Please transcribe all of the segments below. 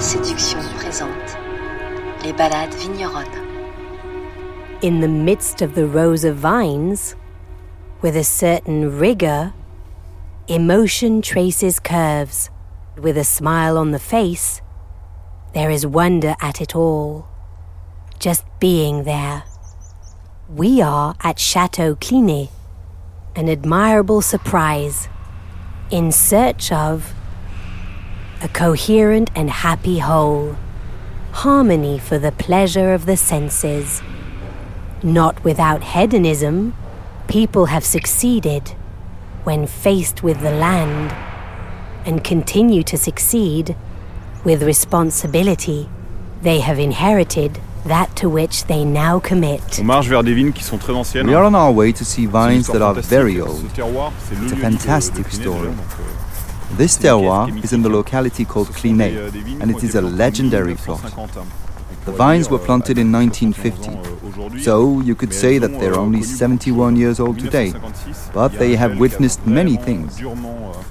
séduction présente les balades vigneronnes. In the midst of the rows of vines, with a certain rigor, emotion traces curves. With a smile on the face, there is wonder at it all. Just being there. We are at Chateau Clinet, an admirable surprise, in search of a coherent and happy whole, harmony for the pleasure of the senses. Not without hedonism, people have succeeded when faced with the land and continue to succeed with responsibility. They have inherited that to which they now commit. On marche vers des vignes qui sont très anciennes. We are on our way to see vines that are very old. terroir, c'est le It's a fantastic story. This terroir is in the locality called Clinet, euh, and it is a legendary plot. The vines were euh, planted in 1950 1950, ans, euh, so you could say that they're only 71 years old today. but il y a they have witnessed many things.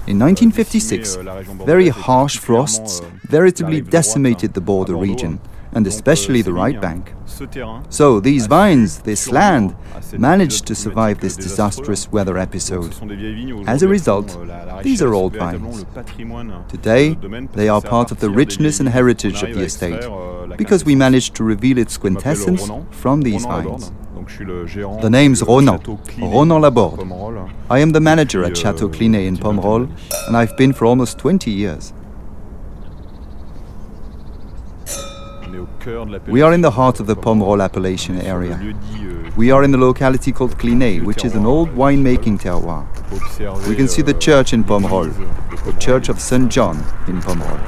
In euh, 1956, décimé, euh, la région very harsh frosts veritably la rive droite, decimated the border region. And especially the right bank. So these vines, this land, managed to survive this disastrous weather episode. As a result, these are old vines. Today, they are part of the richness and heritage of the estate, because we managed to reveal its quintessence from these vines. The name's Ronan, Ronan Laborde. I am the manager at Chateau Clinet in Pomerol, and I've been for almost 20 years. On est au cœur de la We are in the heart of the Pomerol appellation area. euh, We are in the locality called Clinet, which is an old winemaking terroir. on peut observer, We can see the euh, church in Pomerol, the Church of St. John in Pomerol.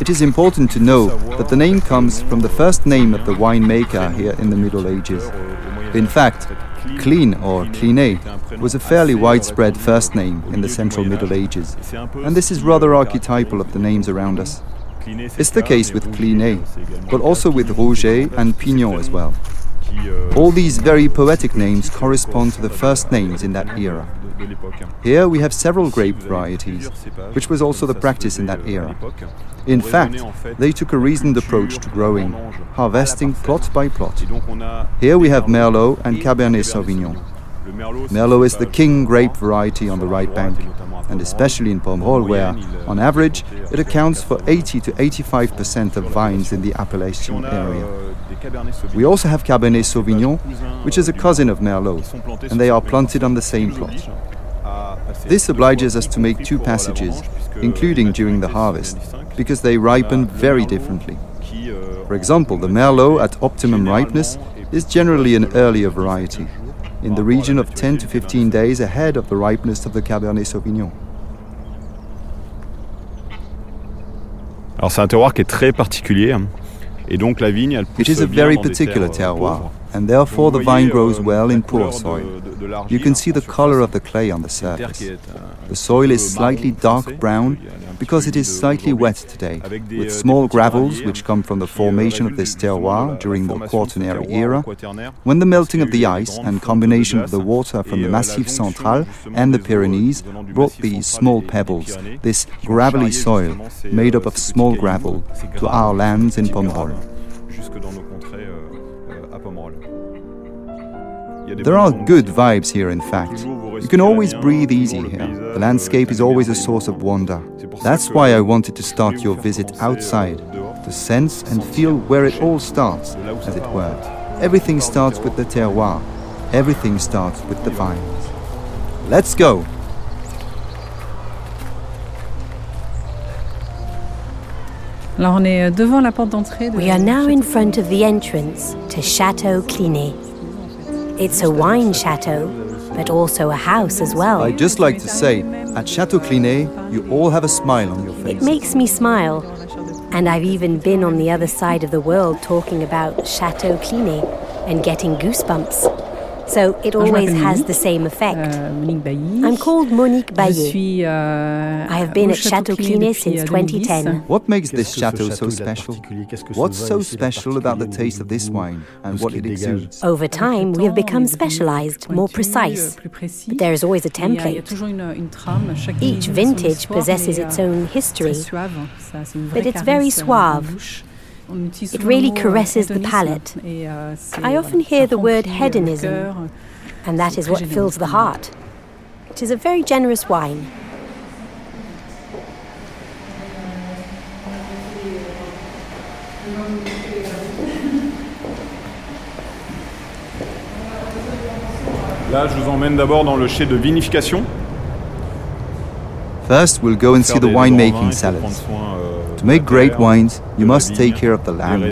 It is important to know that the name comes from the first name of the winemaker here in the Middle Ages. In fact, Clean or Clinet was a fairly widespread first name in the Central Middle Ages, and this is rather archetypal of the names around us. It's the case with Clinet, but also with Rouget and Pignon as well. All these very poetic names correspond to the first names in that era. Here we have several grape varieties, which was also the practice in that era. In fact, they took a reasoned approach to growing, harvesting plot by plot. Here we have Merlot and Cabernet Sauvignon. Merlot is the king grape variety on the right bank, and especially in Pomerol, where, on average, it accounts for 80 to 85% of vines in the appellation area. We also have Cabernet Sauvignon, which is a cousin of Merlot, and they are planted on the same plot. This obliges us to make two passages, including during the harvest, because they ripen very differently. For example, the Merlot at optimum ripeness is generally an earlier variety, in the region of 10 to 15 days ahead of the ripeness of the Cabernet Sauvignon. Alors c'est un terroir qui est très particulier. hein. Et donc la vigne, elle pousse It is a very particular euh, terroir. And therefore the vine grows euh, well in poor soil. You can see the color of the clay on the C'est une terre qui surface. euh, The soil is slightly dark brown Il y a un petit because it is slightly wet today, with euh, small gravels which come from the formation of this terroir during the formation de ce Quaternary era, when the melting of the qu'il y a eu des ice and combination of the water from the Massif Central and the Pyrenees brought these small pebbles, this gravelly soil made up of small gravel to our lands in Pomerol. There are good vibes here, in fact. You can always breathe easy here. The landscape is always a source of wonder. C'est pour ça That's why I wanted to start your visit outside, to sense and feel where it all starts, de là où ça as it were. Everything Ça part du starts with the terroir. Everything starts with the vines. Let's go! Alors on est euh, devant la porte d'entrée. de- We are now in front of the entrance to Chateau Clinet. It's a wine chateau, but also a house as well. I'd just like to say, at Chateau Clinet, you all have a smile on your face. It makes me smile. And I've even been on the other side of the world talking about Chateau Clinet and getting goosebumps. So it always has the same effect. Euh, Monique Bailly. I'm called Monique Je Bailly. euh, I have been at Château Clinet Clinet since euh, 2010. 2010. What makes this chateau so château a de special? particulier Qu'est-ce que ce What's so ici a de special about the taste of this wine and what ce it exudes? Over time, we have become on est devenu specialized, more precise. plus précis. But there is always a Et, euh, Il y a template. toujours une, une trame. Chaque Each vigneron a son vintage possesses its euh, own history. suave. Ça, c'est une But it's very euh, suave. En bouche. On utilise It really le mot, caresses the palate. Et, uh, c'est, I often hear the word remplit, euh, le hedonism. And that C'est is très what fills the heart. It is a very generous wine. Là, je vous emmène d'abord dans le chai de vinification. First, we'll go and see the des bons vins, winemaking il cellars. Euh, To make great wines, you must take care of the land,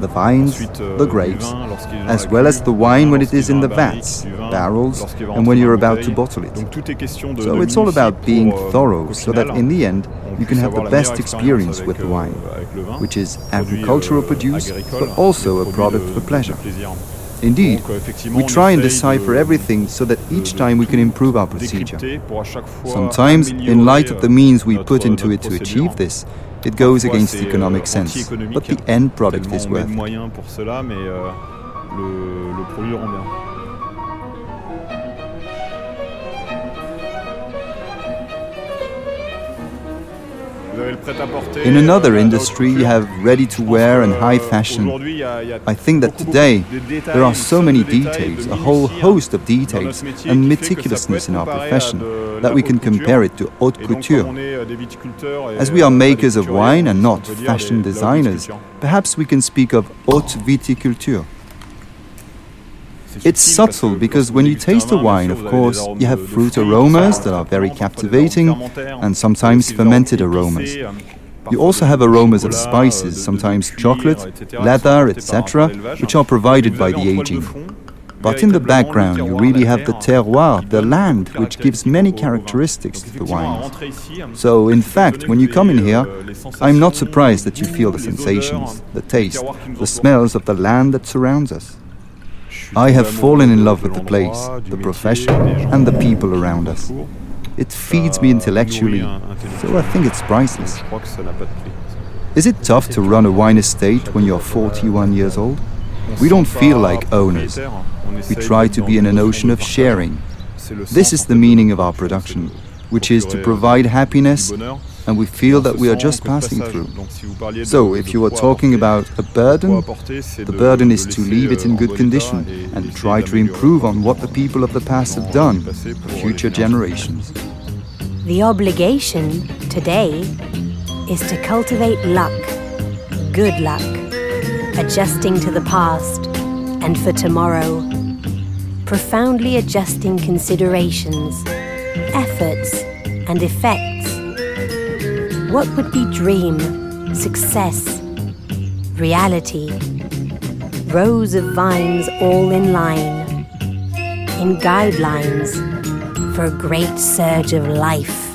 the vines, euh, the grapes, est dans as well as the wine when it is in the dans la barrique, vats, barrels, and when you're about to bottle it. Donc tout est question de, So it's all about being euh, thorough so that in the end you can have the best experience with the euh, wine, avec le vin. which is agricultural euh, produce, but also a product for pleasure. Indeed, euh, we try and decipher everything so that each time we can improve our procedure. décrypter pour à chaque fois Sometimes, in light of the euh, means we put into it to achieve this, it goes against euh, economic sense, but the end product is worth it. In another haute industry, you uh, have ready to wear and high euh, fashion. aujourd'hui, il y a- il y a I think that today beaucoup de détails, there are so many détails, a whole host of details and qui fait que ça peut meticulousness in our profession that we can compare it to haute couture. comme on est, euh, des viticulteurs et, As we euh, are euh, des makers of wine and not fashion des- de la haute designers, perhaps we can speak of haute viticulture. It's subtle because when you taste a wine, of course, you have fruit aromas that are very captivating and sometimes fermented aromas. You also have aromas of spices, sometimes chocolate, leather, etc., which are provided by the aging. But in the background, you really have the terroir, the land, which gives many characteristics to the wines. So, in fact, when you come in here, I'm not surprised that you feel the sensations, the taste, the smells of the land that surrounds us. I have fallen in love with the place, the profession, and the people around us. It feeds me intellectually, so I think it's priceless. Is it tough to run a wine estate when you're 41 years old? We don't feel like owners. We try to be in une a notion notion of sharing. This is the meaning of our production, which is to provide happiness. And we feel that we are just passing through. Donc, si vous parliez de- So, if you are talking about a burden, the burden is to leave it euh, in good condition and try to improve on what the people of the past have done for future generations. The obligation today is to cultivate luck, good luck, adjusting to the past and for tomorrow, profoundly adjusting considerations, efforts, and effects. What would be dream, success, reality? Rows of vines all in line, in guidelines for a great surge of life.